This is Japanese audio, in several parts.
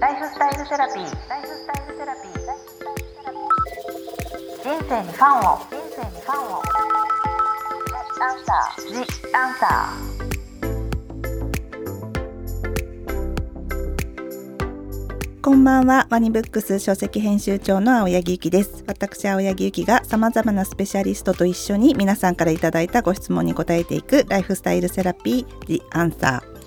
ライフスタイルセラピー。ライフスタイルセラピー。人生にファンを。人生にファンを。アンサー。ジアンサーこんばんはワニブックス書籍編集長の青柳ゆきです私青柳ゆきが様々なスペシャリストと一緒に皆さんからいただいたご質問に答えていくライフスタイルセラピー The Answer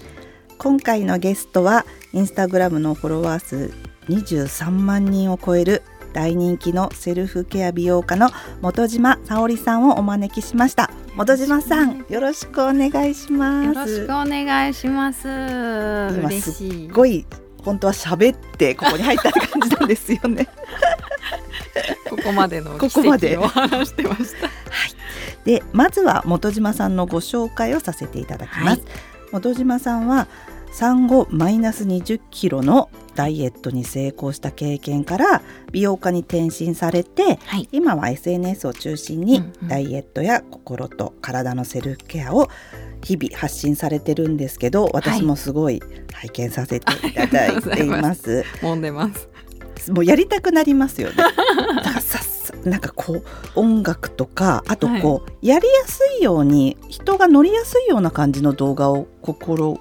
今回のゲストはインスタグラムのフォロワー数23万人を超える大人気のセルフケア美容家の本島沙織さんをお招きしました。本島さんよろしくお願いします。よろしくお願いします。今嬉しす。ごい本当は喋ってここに入った感じなんですよね。ここまでの奇 ここま話してました。でまずは本島さんのご紹介をさせていただきます、はい。本島さんは産後マイナス20キロのダイエットに成功した経験から美容家に転身されてはい。今は SNS を中心にダイエットや心と体のセルフケアを日々発信されてるんですけど私もすごい拝見させていただいています。揉んでます。もうやりたくなりますよね。なんかこう音楽とかあとこう、やりやすいように人が乗りやすいような感じの動画を心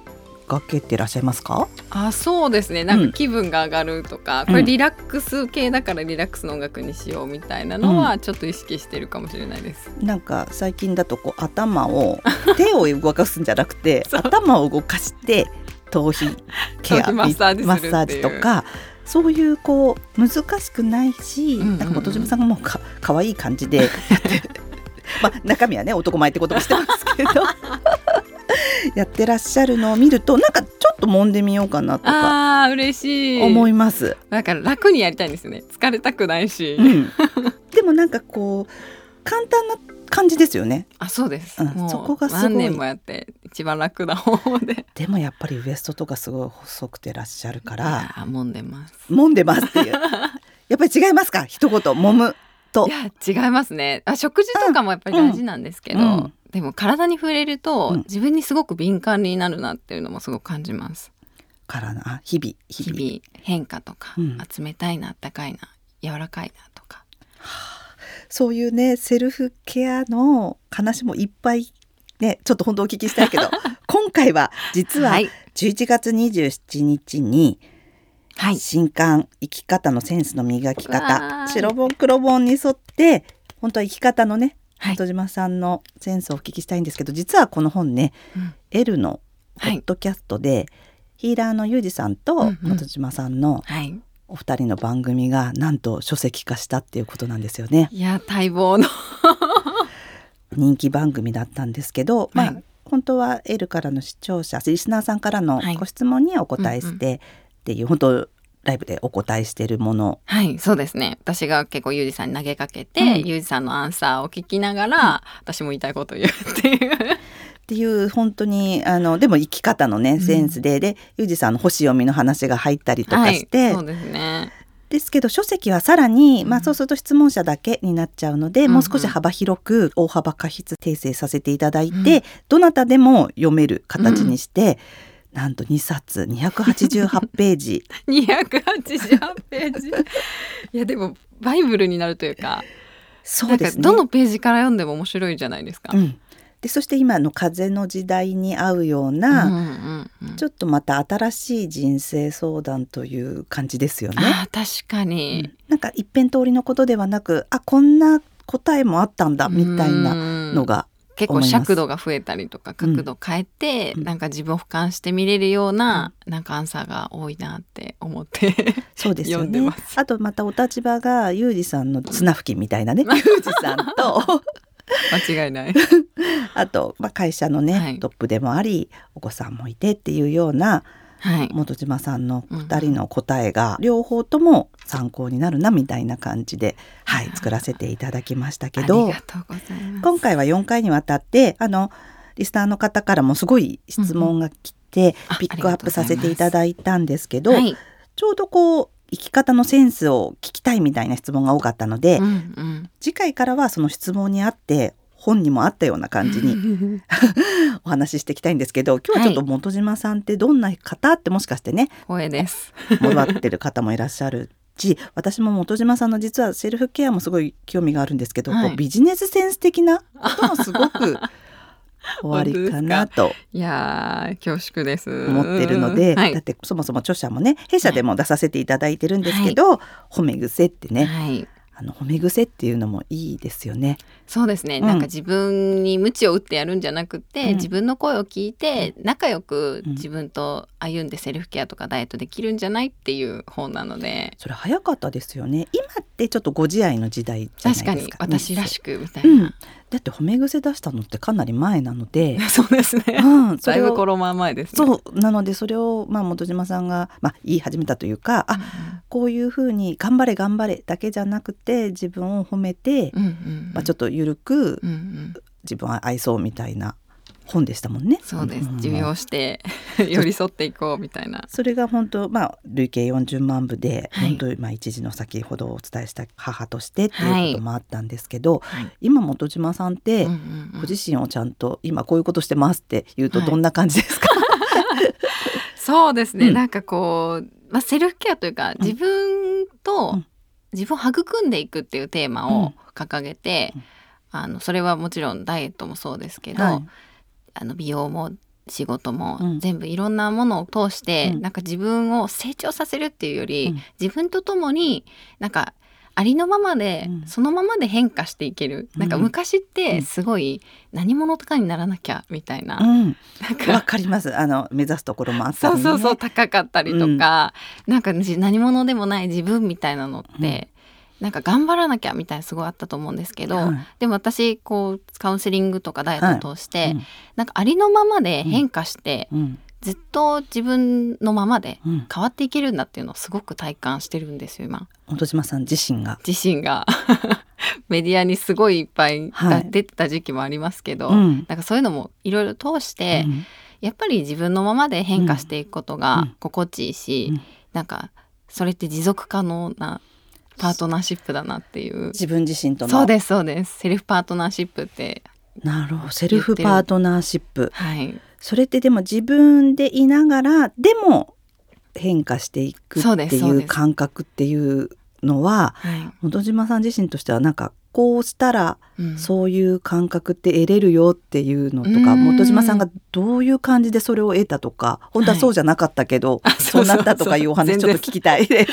がけてらっしゃいますか？あ、そうですね。なんうん。か気分が上がるとか、うん。これリラックス系だからリラックスの音楽にしようみたいなのはちょっと意識してるかもしれないです。なんか最近だとこう頭を 手を動かすんじゃなくて頭を動かして頭皮 ケアマッサージとかそういうこう難しくないし、うんうんうん。なんか本島さんがもうか可愛い感じで まあ中身はね男前ってこともしてますけど やってらっしゃるのを見るとなんかちょっと揉んでみようかなとかああ、嬉しい。思います。だから楽にやりたいんですよね。疲れたくないし。うん、でもなんかこう簡単な感じですよね。あ、そうです。うんそこがすごい何年もやって一番楽な方法で。でもやっぱりウエストとかすごい細くてらっしゃるから揉んでます。揉んでますっていう やっぱり違いますか？一言揉むといや違いますねあ食事とかもやっぱり大事なんですけど、うんうんでも体に触れると、うん。自分にすごく敏感になるなっていうのもすごく感じます。から日々日日々々変化とか、うん。あ冷たいなあったかいな柔らかいなとか。そういうねセルフケアの話もいっぱいねちょっと本当お聞きしたいけど 今回は実ははい。11月27日にはい。新刊生き方のセンスの磨きわ方白本黒本に沿って本当は生き方のねはい。本島さんのセンスをお聞きしたいんですけど実はこの本ね、うん。エルのポはい。ッドキャストで、ヒーラーのユージさんうんとうん。本島さんのはい。お二人の番組がなんと書籍化したっていうことなんですよね。いや待望の。人気番組だったんですけど、まあはい本当はエルからの視聴者リスナーさんからのはい。ご質問にお答えしてっていう、本当ライブでお答えしているもの。はいそうですね。私が結構ユージさんに投げかけて、うん。ユージさんのアンサーを聞きながら、私も言いたいことを言うっていう。っていう本当にあのでも生き方のねん。センスで、でユージさんの星読みの話が入ったりとかして、はい、そうですね。ですけど書籍はさらに、まあ、うんそうすると質問者だけになっちゃうので、うんうん。もう少し幅広く大幅過筆訂正させていただいて、うん。どなたでも読める形にして、なんと2冊288 ページ288ページいやでもバイブルになるというかそうですね。どのページから読んでも面白いじゃないですか。うん、でそして今の風の時代に合うよううんな、うんうんちょっとまた新しい人生相談という感じですよね。確かに、なんか一辺通りのことではなくあこんな答えもあったんだみたいななのが結構尺度が増えたりとか角度変えて、うん。なんか自分を俯瞰して見れるような、なんかアンサーが多いなって思ってそうですよね。あとまたお立場がユージさんの綱吹きみたいなね。ユージさんと。間違いない。あと、まあ、会社のね、はい。トップでもありお子さんもいてっていうようなはい、本島さんの2人の答えが両方とも参考になるなみたいな感じで、はい、作らせていただきましたけあど。今回は4回にわたってあのリスナーの方からもすごい質問が来て、あピックアップさせていただいたんですけど、はい、ちょうどこう生き方のセンスを聞きたいみたいな質問が多かったので、うんうん、次回からはその質問にあって本にもあったような感じに お話ししていきたいんですけど今日はちょっと本島さんってどんな方ってもしかしてね光栄です。思ってる方もいらっしゃるし私も本島さんの実はセルフケアもすごい興味があるんですけど、はい。こうビジネスセンス的なこともすごく 終わりかなといやー恐縮です。思ってるので、はい。だってそもそも著者もね弊社でも出させていただいてるんですけど、褒め癖ってね、はい、あの褒め癖っていうのもいいですよね。そうですね、うん。なんか自分に鞭を打ってやるんじゃなくて、うん。自分の声を聞いて仲良くうん。自分と歩んでセルフケアとかダイエットできるんじゃないっていう本なので。それ早かったですよね。今ってちょっとご自愛の時代じゃないですか。確かに私らしくみたいうん。な、だって褒め癖出したのってかなり前なので、そうですね、うん、そだいぶコロナ前ですね。そう。なのでそれをまあ本島さんがまあ言い始めたというか、あこういうふうに頑張れ頑張れだけじゃなくて自分を褒めて、うんうんうん。まあちょっと緩くうんうん。自分は愛そうみたいな本でしたもんね。そうです、ん。受容して寄り添っていこうみたいな。それが本当まあ累計40万部で、はい。本当まあ一時の先ほどお伝えした母としてっていうこともあったんですけど、はい。今本島さんって、ご自身をちゃんと今こういうことしてますって言うとはい。どんな感じですか、そうですね、うん。なんかこう、まあ、セルフケアというか自分と、うん。自分を育んでいくっていうテーマを掲げて、うん。あのそれはもちろんダイエットもそうですけど、はい。あの美容も仕事も、うん。全部いろんなものを通して、うん。なんか自分を成長させるっていうより、うん。自分とともになんかありのままで、うん。そのままで変化していける、なんかうん昔っうてんすごい何者とかにならなきゃみたいな、うん、なんか。わかります。あの目指すところもあったりね。そうそうそう高かったりとか、なんかじ何者でもない自分みたいなのって、なんか頑張らなきゃみたいなすごいあったと思うんですけど、はい。でも私こうカウンセリングとかダイエットを通して、うん。なんかありのままで変化して、うんずっと自分のままでうん、変わっていけるんだっていうのをすごく体感してるんですよ今。本島さん自身が。自身が。メディアにすごいいっぱいはい出てた時期もありますけど、うん。なんかそういうのもいろいろ通して、うん。やっぱり自分のままで変化していくことうがん。心地いいし、うん。なんかそれって持続可能なパートナーシップだなっていう。自分自身との。そうですそうです。セルフパートナーシップってなるほど。セルフパートナーシップ。はいそれってでも自分でいながらでも変化していくっていう感覚っていうのははい、本島さん自身としてはなんかこうしたらうん。そういう感覚って得れるよっていうのとかうん。本島さんがどういう感じでそれを得たとか本当はそうじゃなかったけど、あそうなったとかいうお話ちょっと聞きたいです。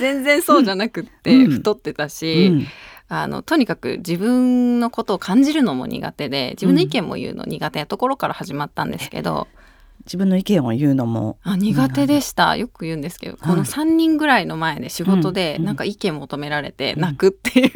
全然そうじゃなくって、うん。太ってたし、うんあのとにかく自分のことを感じるのも苦手で自分の意見も言うの苦手なところから始まったんですけど、自分の意見を言うのも。あ苦手でした。よく言うんですけど、この3人ぐらいの前で仕事でうん。なんか意見求められてうん。泣くっていう、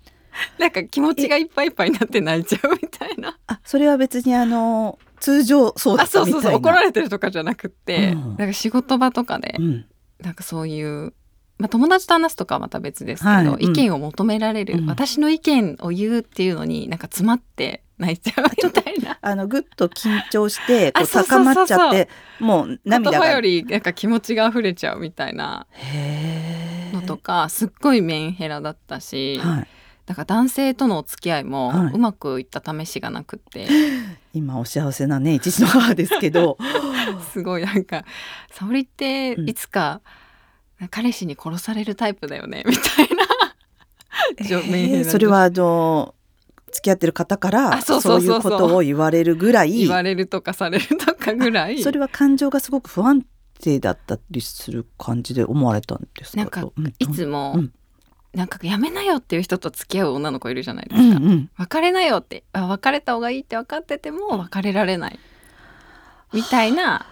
なんか気持ちがいっぱいいっぱいになって泣いちゃうみたいな。あそれは別にあの通常そうだあそうそうったみたいな。そう。怒られてるとかじゃなくって、うん。なんか仕事場とかで、うん。なんかそういう、まあ、友達と話すとかはまた別ですけど、はいうん。意見を求められる、うん。私の意見を言うっていうのになんか詰まって泣いちゃうみたいな。あのぐっと緊張して こう高まっちゃってもう言涙が。葉よりなんか気持ちが溢れちゃうみたいなへのとかすっごいメンヘラだったし、はい、だから男性とのお付き合いもはい。うまくいった試しがなくって、今お幸せなね一児の母ですけど。すごいなんか沙織っていつか彼氏に殺されるタイプだよねみたいな、えーそれはあの付き合ってる方からあそそういうことを言われるぐらい言われるとかされるとかぐらい。それは感情がすごく不安定だったりする感じで思われたんですか？なんかうんいつも、うん。なんかやめなよっていう人と付き合う女の子いるじゃないでうすか、んうん。別れなよってあ別れた方がいいって分かってても別れられない。みたいな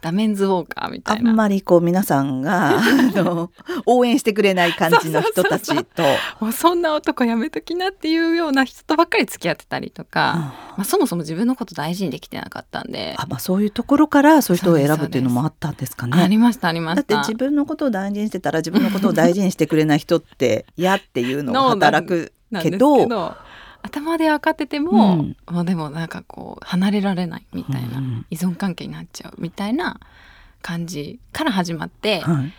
ダメンズウォーカーみたあいな。んまりこう皆さんが あの応援してくれない感じの人たちと。もうそんな男やめときなっていうような人とばっかり付き合ってたりとか、まあ、そもそも自分のこと大事にできてなかったんであ、まあ、そういうところからそういう人を選ぶっていうのもあったんですかね。ありましたありまだってした自分のことを大事にしてたら自分のことを大事にしてくれない人って嫌っていうのが 働くけど頭で分かってても、うん。もうでもなんかこう離れられないみたいな、うん依存関係になっちゃうみたいな感じから始まって、はい。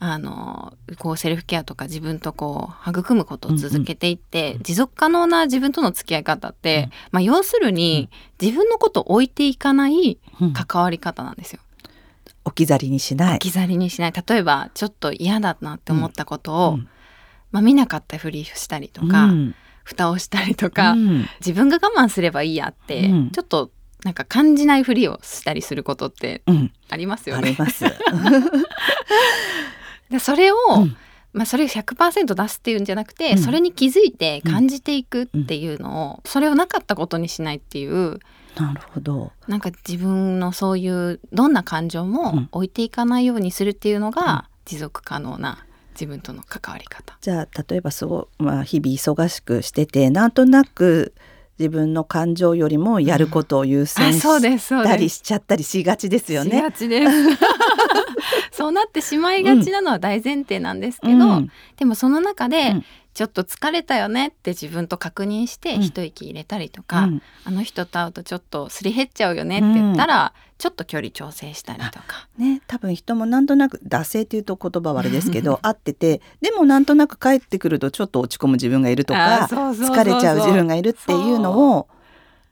あのこうセルフケアとか自分とこう育むことを続けていって、持続可能な自分との付き合い方って、うん。まあ、要するに、自分のことを置いていかないうん。関わり方なんですよ。置き去りにしない。置き去りにしない。例えばちょっと嫌だなって思ったことを、うん。まあ、見なかったふりしたりとか、うん蓋をしたりとか、うん。自分が我慢すればいいやって、うん。ちょっとなんか感じないふりをしたりすることってうん。ありますよね。でそれを、うん。まあ、それを100%出すっていうんじゃなくて、うん。それに気づいて感じていくっていうのを、それをなかったことにしないっていうなるほど。なんか自分のそういうどんな感情うん。も置いていかないようにするっていうのが、持続可能な自分との関わり方。じゃあ例えばすごい、まあ、日々忙しくしててなんとなく自分の感情よりもやることを優あ先そうしたりしちゃったりしがちですよしね。がちです。そうなってしまいがちなのは大前提なんですけど、うんでもその中で、うんちょっと疲れたよねって自分と確認してうん。一息入れたりとか、うんあの人と会うとちょっとすり減っちゃうよねって言ったら、ちょっと距離調整したりとか。ね、多分人もなんとなく惰性っていうと言葉はあれですけど合っててでもなんとなく帰ってくるとちょっと落ち込む自分がいるとか疲れちゃう自分がいるっていうのを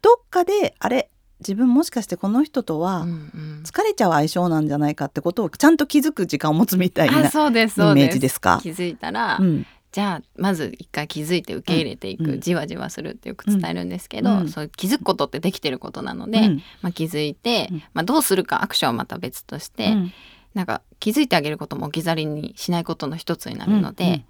どっかであれ自分もしかしてこの人とはうんうん。疲れちゃう相性なんじゃないかってことをちゃんと気づく時間を持つみたいなイメージですか？気づいたら、うんじゃあまず一回気づいて受け入れていく、うん。じわじわするってよく伝えるんですけど、うん。そう気づくことってできてることなので、うん。まあ、気づいて、うん。まあ、どうするかアクションはまた別として、うん。なんか気づいてあげることも置き去りにしないことの一つになるので、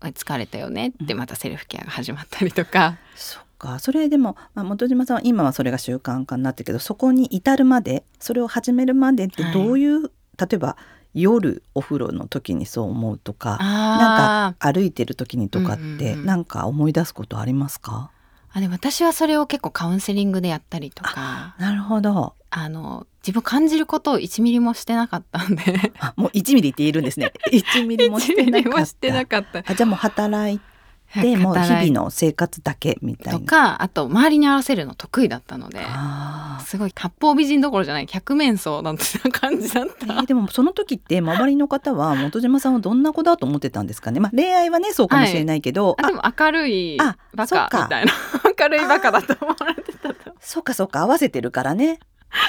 疲れたよねってまたセルフケアが始まったりとか、そっかそれでも、まあ、本島さんは今はそれが習慣化になってるけどそこに至るまでそれを始めるまでってどういう、例えば夜お風呂の時にそう思うとかなあんか歩いてる時にとかって、うんうんうんなんか思い出すことありますか？あでも私はそれを結構カウンセリングでやったりとか。なるほど。あの自分感じることを1ミリもしてなかったんで。あもう1ミリって言えるんですね。1ミリもして1ミなかった。あじゃあもう働いて。もう日々の生活だけみたいとなかあと周りに合わせるの得意だったのですごい八方美人どころじゃない百面相なんてな感じだった、えーでもその時って周りの方は本島さんはどんな子だと思ってたんですかね、まあ、恋愛はねそうかもしれないけど、あでも明るいあバカみたいな。明るいバカだと思われてたと。そうかそうか。合わせてるからね。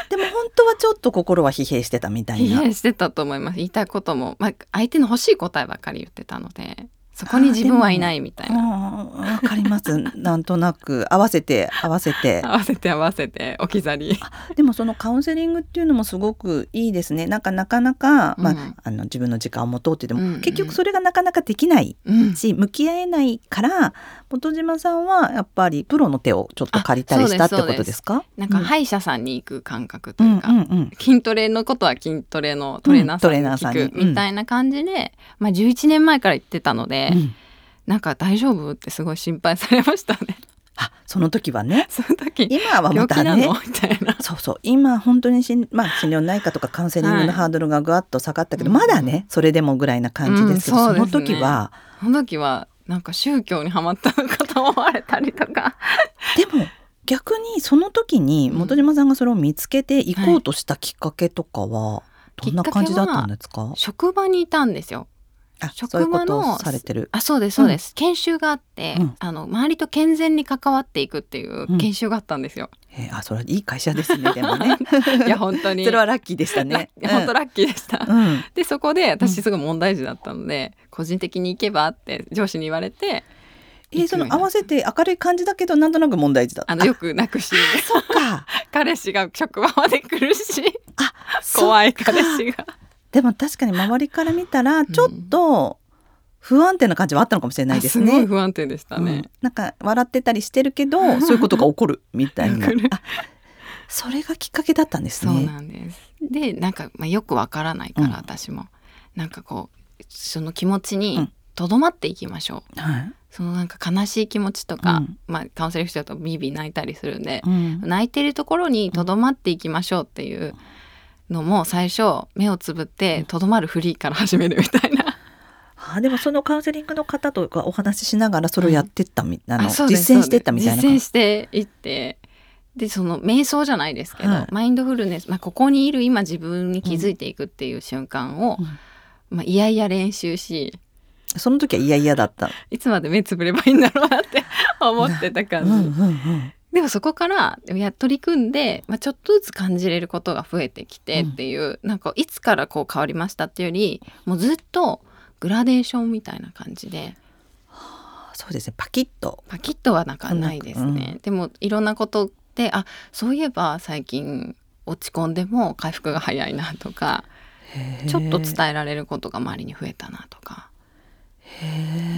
でも本当はちょっと心は疲弊してたみたい疲な弊してたと思います。言いたいことも、まあ、相手の欲しい答えばかり言ってたのでそこに自分はいないみたいな。うんわかります。なんとなく合わせて合わせて。合わせて合わせて置き去り。でもそのカウンセリングっていうのもすごくいいですね。なんかなかなか、まあうん。あの自分の時間を持とうって言っても、うんうん。結局それがなかなかできないうん。し向き合えないから本島さんはやっぱりプロの手をちょっと借りたりしたってことですか？なんかうん。歯医者さんに行く感覚とうんいうか、うんうん筋トレのことは筋トレのトレーナーさんに。聞くみたいな感じで、まあ、11年前から言ってたので、うん。なんか大丈夫？ってすごい心配されましたね。あその時はね。その時。今はまたね。の？みたいな。そうそう今本当にしん、まあ、心療内科とかカウンセリングはい。のハードルがぐわっと下がったけど、うん。まだねそれでもぐらいな感じですけど、うんそね。その時は。その時はなんか宗教にはまったのかと思われたりとか。でも逆にその時にうん本島さんがそれを見つけて行こうとしたきっかけとかはどんな感じだったんですか？職場にいたんですよ。あ職場のされてる。あそうですそうです、研修があって、うん。あの周りと健全に関わっていくっていう研修があったんですよ、えーあそれはいい会社ですね でもね。いや本当に。それはラッキーでしたね。本当ラッキーでした、うん。うんでそこでうん。私すごい問題児だったので、個人的に行けばって上司に言われてえーその合わせて明るい感じだけどなんとなく問題児だった。あのよく泣くし。あそっか。彼氏が職場まで来るし。あ怖い彼氏がでも確かに周りから見たらちょっと不安定な感じはあったのかもしれないですあすごいね。不安定でしたね、うん。なんか笑ってたりしてるけどそういうことが起こるみたいな。それがきっかけだったんですそうね。なんです。でなんか、まあ、よくわからないから、うん。私も。なんかこうその気持ちうにん。とどまっていきましょう、はい。そのなんか悲しい気持ちとか、うん。まあ、カウンセリングしてるとビービー泣いたりするんで、うん。泣いてるところにとどまっていきましょうっていうのも最初目をつぶってとどまるフリーから始めるみたいな。あでもそのカウンセリングの方とかお話ししながらそれをやってったみ、あのそうです実践してったみたいな。実践していってでその瞑想じゃないですけど、はい。マインドフルネス、まあ、ここにいる今自分に気づいていくっていう瞬間を、うん。まあ、いやいや練習しその時はいやいやだった。いつまで目つぶればいいんだろうなって思ってた感じ、うんうんうんでもそこからや取り組んで、まあ、ちょっとずつ感じれることが増えてきてっていう、なんかいつからこう変わりましたっていうよりもうずっとグラデーションみたいな感じで。そうですね。パキッと。パキッとはなんかないですね、でもいろんなことであそういえば最近落ち込んでも回復が早いなとかちょっと伝えられることが周りに増えたなとか。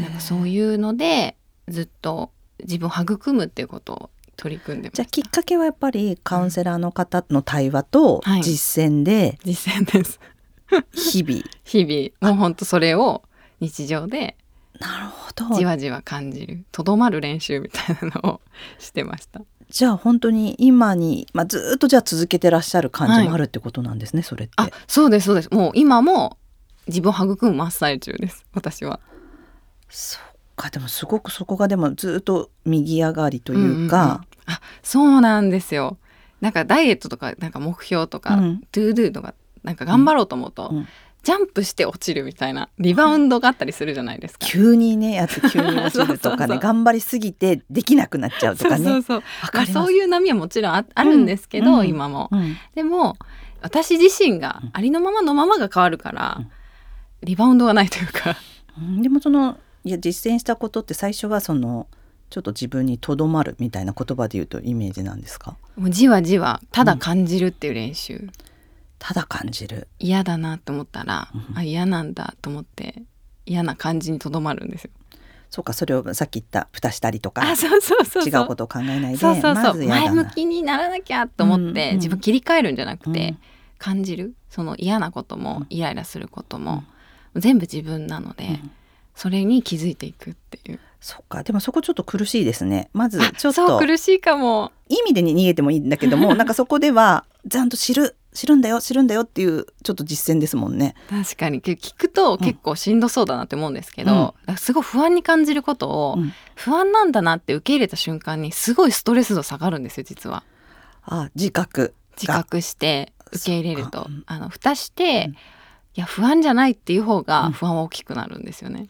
なんかそういうのでずっと自分を育むっていうことを取り組んでまじゃあきっかけはやっぱりカウンセラーの方の対話とはい。実践で実践です。日々、日々。もうほんとそれを日常でなるほど。じわじわ感じるとどまる練習みたいなのをしてました。じゃあ本当に今に、まあ、ずっとじゃあ続けてらっしゃる感じもあるってことなんですね、それって。あそうですそうです。もう今も自分を育む真っ最中です私は。そっかでもすごくそこがでもずっと右上がりというか、んんんあそうなんですよ。なんかダイエットとかなんか目標とか、うん。 to do とかなんか頑張ろうと思うと、うん。ジャンプして落ちるみたいなリバウンドがあったりするじゃないですか。急にねやって急に落ちるとかね 頑張りすぎてできなくなっちゃうとかね。そうそういう波はもちろんああるんですけど、うん。今も。うん。でも私自身がありのままのままが変わるから、うんリバウンドがないというか。うん。でもそのいや実践したことって最初はそのちょっと自分にとどまるみたいな言葉で言うとイメージなんですか？もうじわじわただ感じるっていう練習、ただ感じる。嫌だなと思ったら、うん。あ嫌なんだと思って嫌な感じにとどまるんですよ。そうかそれをさっき言った蓋したりとか。あそうそうそう違うことを考えないでそうそうそう、まずや前。向きにならなきゃと思って、うん。うん自分切り替えるんじゃなくて、うん。感じる。その嫌なことも、うん。イライラすることも、全部自分なので、うん。それに気づいていくっていう。そっか。でもそこちょっと苦しいですね。まずあちょっと。そう苦しいかも。意味でに逃げてもいい。んだけどもなんかそこではちゃんと知る知るんだよ知るんだよっていうちょっと実践ですもんね。確かに。聞くと結構しんどそうだなって思うんですけど、うん。すごい不安に感じることを、うん。不安なんだなって受け入れた瞬間にすごいストレス度下がるんですよ実は。あ自覚自覚して受け入れると。あの蓋して、うん。いや不安じゃないっていう方うがん。不安は大きくなるんですよね。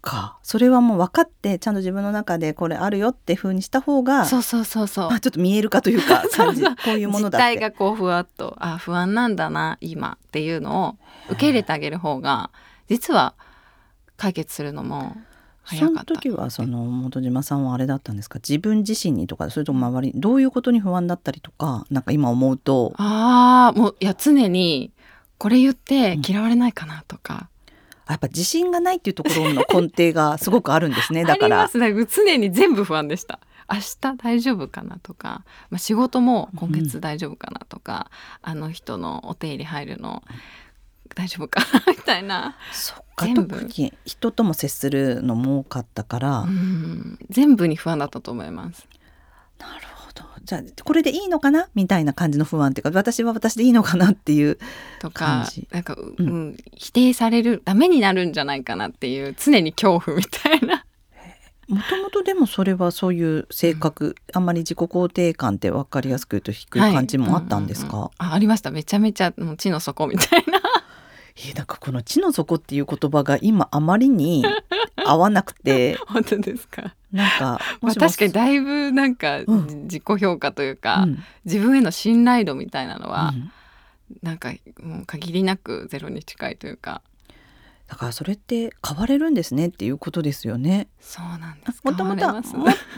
か。それはもう分かってちゃんと自分の中でこれあるよって風にした方がそうそうそうそう。まあ、ちょっと見えるかというか 感じそう。そうこういうもの実だって。態がこうふわっとあ不安なんだな今っていうのを受け入れてあげる方が実は解決するのもそ早かった。の時はその本島さんはあれだったんですか？自分自身にとかそれとも周りどういうことに不安だったりとかなんか今思うと。ああもういや常にこれ言って嫌われないかなとか、やっぱ自信がないっていうところの根底がすごくあるんですね。だかありまら。すね。常に全部不安でした。明日大丈夫かなとか、まあ、仕事も今月大丈夫かなとか、あの人のお手入れ入るの大丈夫かなみたいな、そっか全部。特に人とも接するのも多かったから、うん。全部に不安だったと思います。なるほどじゃあこれでいいのかな？みたいな感じの不安っていうか私は私でいいのかなっていうとかなんか、ううん。うん、否定されるダメになるんじゃないかなっていう常に恐怖みたいな。もともとでもそれはそういう性格、あんまり自己肯定感って分かりやすく言うと低い感じもあったんですか、はいうんうんうん。あありました。めちゃめちゃもう地の底みたいな。えなんかこの地の底っていう言葉が今あまりに 合わなくて本当ですか？なんかまあ、確かにだいぶなんか、うん。自己評価というか、うん。自分への信頼度みたいなのは、うん。なんかもう限りなくゼロに近いというか。だからそれって変われるんですねっていうことですよね。そうなんです。もともと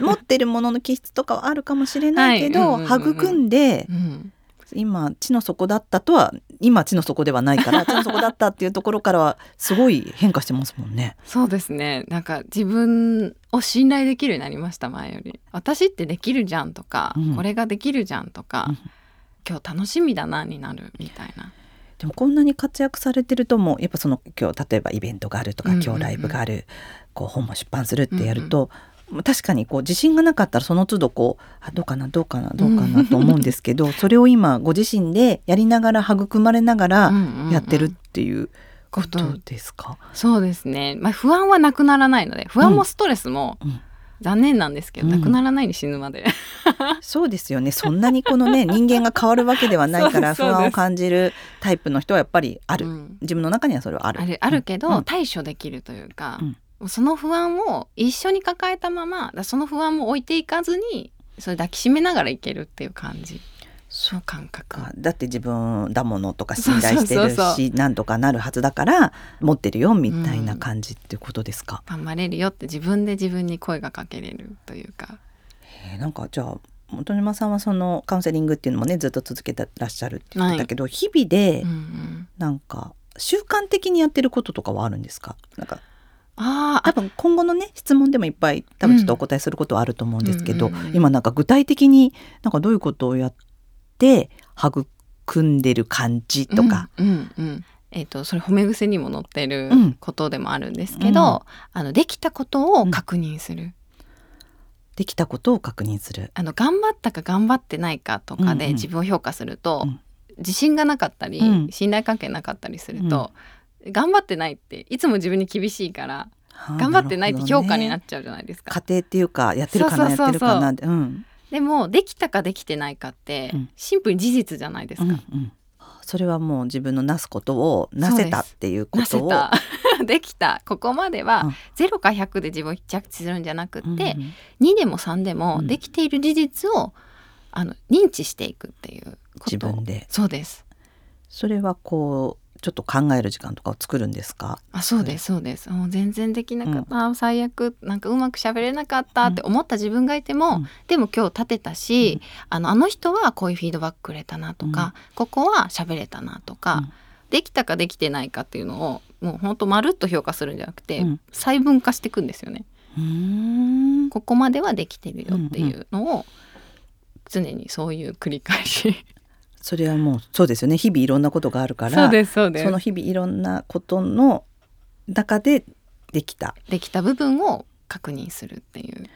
持ってるものの気質とかはあるかもしれないけど、はい。うんうんうんうん。育んでうん、今地の底だったとは今地の底ではないから 地の底だったっていうところからはすごい変化してますもんね。そうですね。なんか自分を信頼できるようになりました前より。私ってできるじゃんとか、うん。これができるじゃんとか、うん。今日楽しみだなになるみたいな。でもこんなに活躍されてるともうやっぱその今日例えばイベントがあるとかうんうんうん。今日ライブがある、こう本も出版するってやると、確かにこう自信がなかったらその都度こうあどうかなどうかなどうかなと思うんですけど、それを今ご自身でやりながら育まれながらやってるっていうことですか？そうですね、まあ、不安はなくならないので不安もストレスもうん。残念なんですけど、うん。なくならないに死ぬまで。そうですよね。そんなにこのね 人間が変わるわけではないから不安を感じるタイプの人はやっぱりある、うん。自分の中にはそれはある。あるけど、うん。対処できるというか、うんその不安を一緒に抱えたままだその不安も置いていかずにそれ抱きしめながらいけるっていう感じ。の感覚。かだって自分だものとか信頼してるそうそうそうしなんとかなるはずだから持ってるよみたいな感じっていうことですか、頑張れるよって自分で自分に声がかけれるというか。えーなんかじゃあ本沼さんはそのカウンセリングっていうのもねずっと続けてらっしゃるって言ってたけど、日々でうんうん。なんか習慣的にやってることとかはあるんですか？なんかあ多分今後のね質問でもいっぱい多分ちょっとお答えすることはあると思うんですけど、うんうんうん今なんか具体的になんかどういうことをやって育んでる感じとか、うんうんうん。えー、とそれ褒め癖にも載ってるうんことでもあるんですけど、うん。あのできたことを確認する、できたことを確認する。あの頑張ったか頑張ってないかとかうんうんで自分を評価すると、うん。自信がなかったり、うん。信頼関係なかったりすると、頑張ってないっていつも自分に厳しいからはあ頑張ってないって評価になるっちゃうじゃないですか。ね家庭っていうかやってるかなやってるかなってうんでもできたかできてないかって、うん。シンプルに事実じゃないですか。うんうんそれはもう自分のなすことをなせたっていうことを。できた。ここまでは、うん。0か100で自分を着地するんじゃなくって、うんうん。2でも3でもうん。できている事実を、あの認知していくっていうこと。自分で。そうです。それはこうちょっと考える時間とかを作るんですか？あそうですそうです。もう全然できなかった、あ最悪なんかうまく喋れなかったって思った自分がいても、うん。でも今日立てたし、あのあの人はこういうフィードバックくれたなとか、ここは喋れたなとか、うん。できたかできてないかっていうのをもうほんとまるっと評価するんじゃなくて、うん。細分化していくんですよね。ここまではできてるよっていうのを常にそういう繰り返し。それはもうそうですよね。日々いろんなことがあるからその日々いろんなことの中でできた。できた部分を確認するっていう。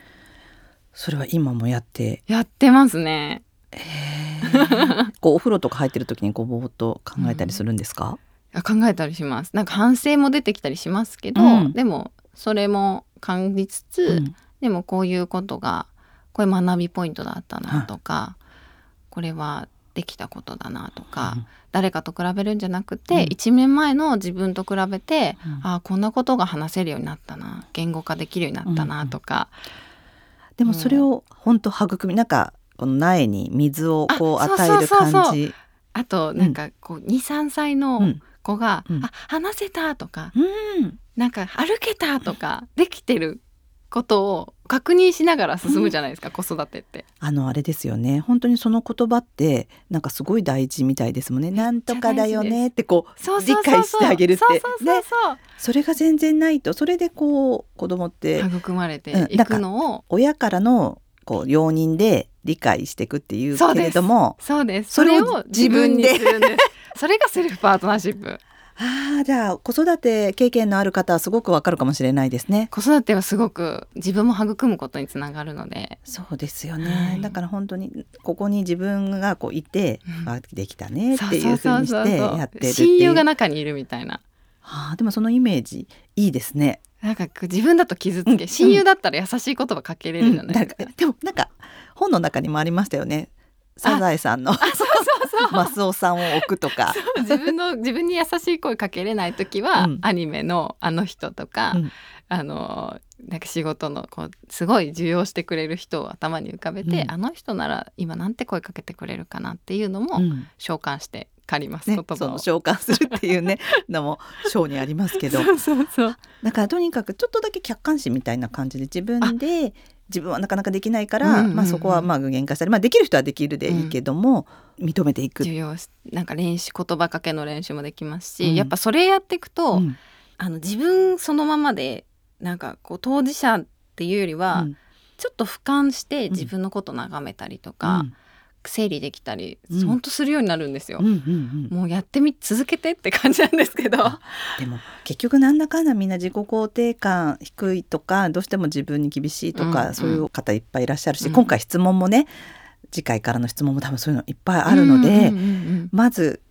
それは今もやって？やってますね。こうお風呂とか入ってる時にこうぼーっと考えたりするんですか、あ考えたりします。なんか反省も出てきたりしますけど、うん。でもそれも感じつつ、うん。でもこういうことがこれ学びポイントだったなとか、これはできたことだなとか、うん。誰かと比べるんじゃなくて、うん。1年前の自分と比べて、うん。あこんなことが話せるようになったな言語化できるようになったなとか、でもそれを本当育みなんかこの苗に水をこうあ与える感じ。あとなんかこう23歳のうん。子が「うん。あ話せた」とかうん。なんか歩けたとかできてることを確認しながら進むじゃないですか、子育てって。あのあれですよね。本当にその言葉ってなんかすごい大事みたいですもんね。なんとかだよねってこう理解してあげるって。そうそうそれが全然ないとそれでこう子供って育まれてうんいくのを、親からのこう容認で理解していくっていうけれどもそうです。それを自分です。それがセルフパートナーシップああじゃあ子育て経験のある方はすごくわかるかもしれないですね。子育てはすごく自分も育むことにつながるので。そうですよね、はい。だから本当にここに自分がこういて、うん。あできたねっていそううふうにしてやってる親友が中にいるみたいな。あーでもそのイメージいいですね。なんか自分だと傷つけ、うん親友だったら優しい言葉かけれるじゃないですか、うんかでもなんか本の中にもありましたよね。サザエさんのあそうそうそう。マスオさんを置くとか。自分の 自分に優しい声かけれない時は、うん。アニメのあの人とか、うん。あのなんか仕事のこうすごい受容してくれる人を頭に浮かべて、うん。あの人なら今なんて声かけてくれるかなっていうのもうん。召喚して借ります、ね言、葉を。その。召喚するっていうねのも章にありますけど。そうそうそう。だからとにかくちょっとだけ客観視みたいな感じで自分で自分はなかなかできないから、うんうんうんまあ、そこはまあ具現化したり、まあ、できる人はできるでいいけども、認めていく。なんか練習言葉かけの練習もできますし、うん。やっぱそれやっていくと、うん。あの自分そのままでなんかこう当事者っていうよりは、うん。ちょっと俯瞰してうん自分のこと眺めたりとか、うん整理できたり、うん。ほんとするようになるんですよ。うんうんうん。もうやってみ続けてって感じなんですけど。でも結局なんだかんだみんな自己肯定感低いとかどうしても自分に厳しいとか、うんそういう方いっぱいいらっしゃるし、うん。今回質問もね次回からの質問も多分そういうのいっぱいあるので、うんうんうんうん。まず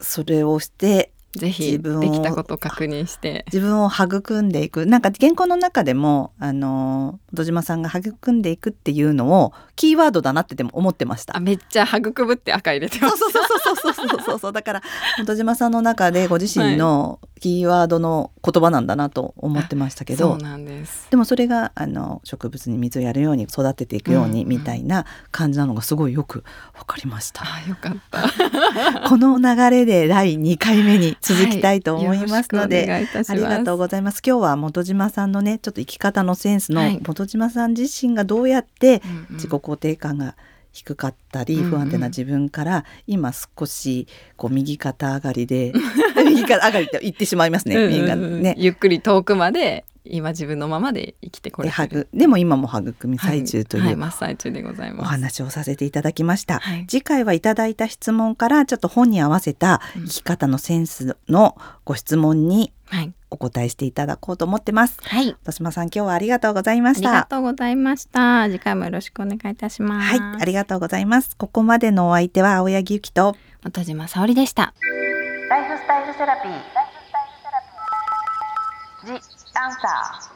それをしてぜひできたことを確認して。自分を育んでいく。なんか原稿の中でもあの戸島さんが育んでいくっていうのをキーワードだなってでも思ってました。あ。めっちゃ育ぶって赤入れてまそうす。そうそうそうそうそうそうそう。だから戸島さんの中でご自身のキーワードの言葉なんだなと思ってましたけど、です。でもそれがあの植物に水をやるように育てていくようにうん。みたいな感じなのがすごいよくわかりました。あよかった。この流れで第2回目に続きたいと思いますので、はいありがとうございます。今日は本島さんのねちょっと生き方のセンスのはい。本島さん自身がどうやってうんうん。自己肯定感が低かったり不安定な自分から今少しこう右肩上がりで 右肩上がりって言ってしまいますね。うんうんね。ゆっくり遠くまで今自分のままで生きてこれでてでも今も育み最中という、はい。はい真っ最中でございおます。話をさせていただきました。はい。次回はいただいた質問からちょっと本に合わせた生き方のセンスのご質問にはいお答えしていただこうと思ってます。はい戸島さん今日はありがとうございまありがした。とうございました次回もよろしくお願いいたしますはい、ありがとうございます。ここまでのお相手は青柳ゆきと本島沙織でしたライフスタイルセラピー。ライフスタイルセラピー。ジ・アンサー。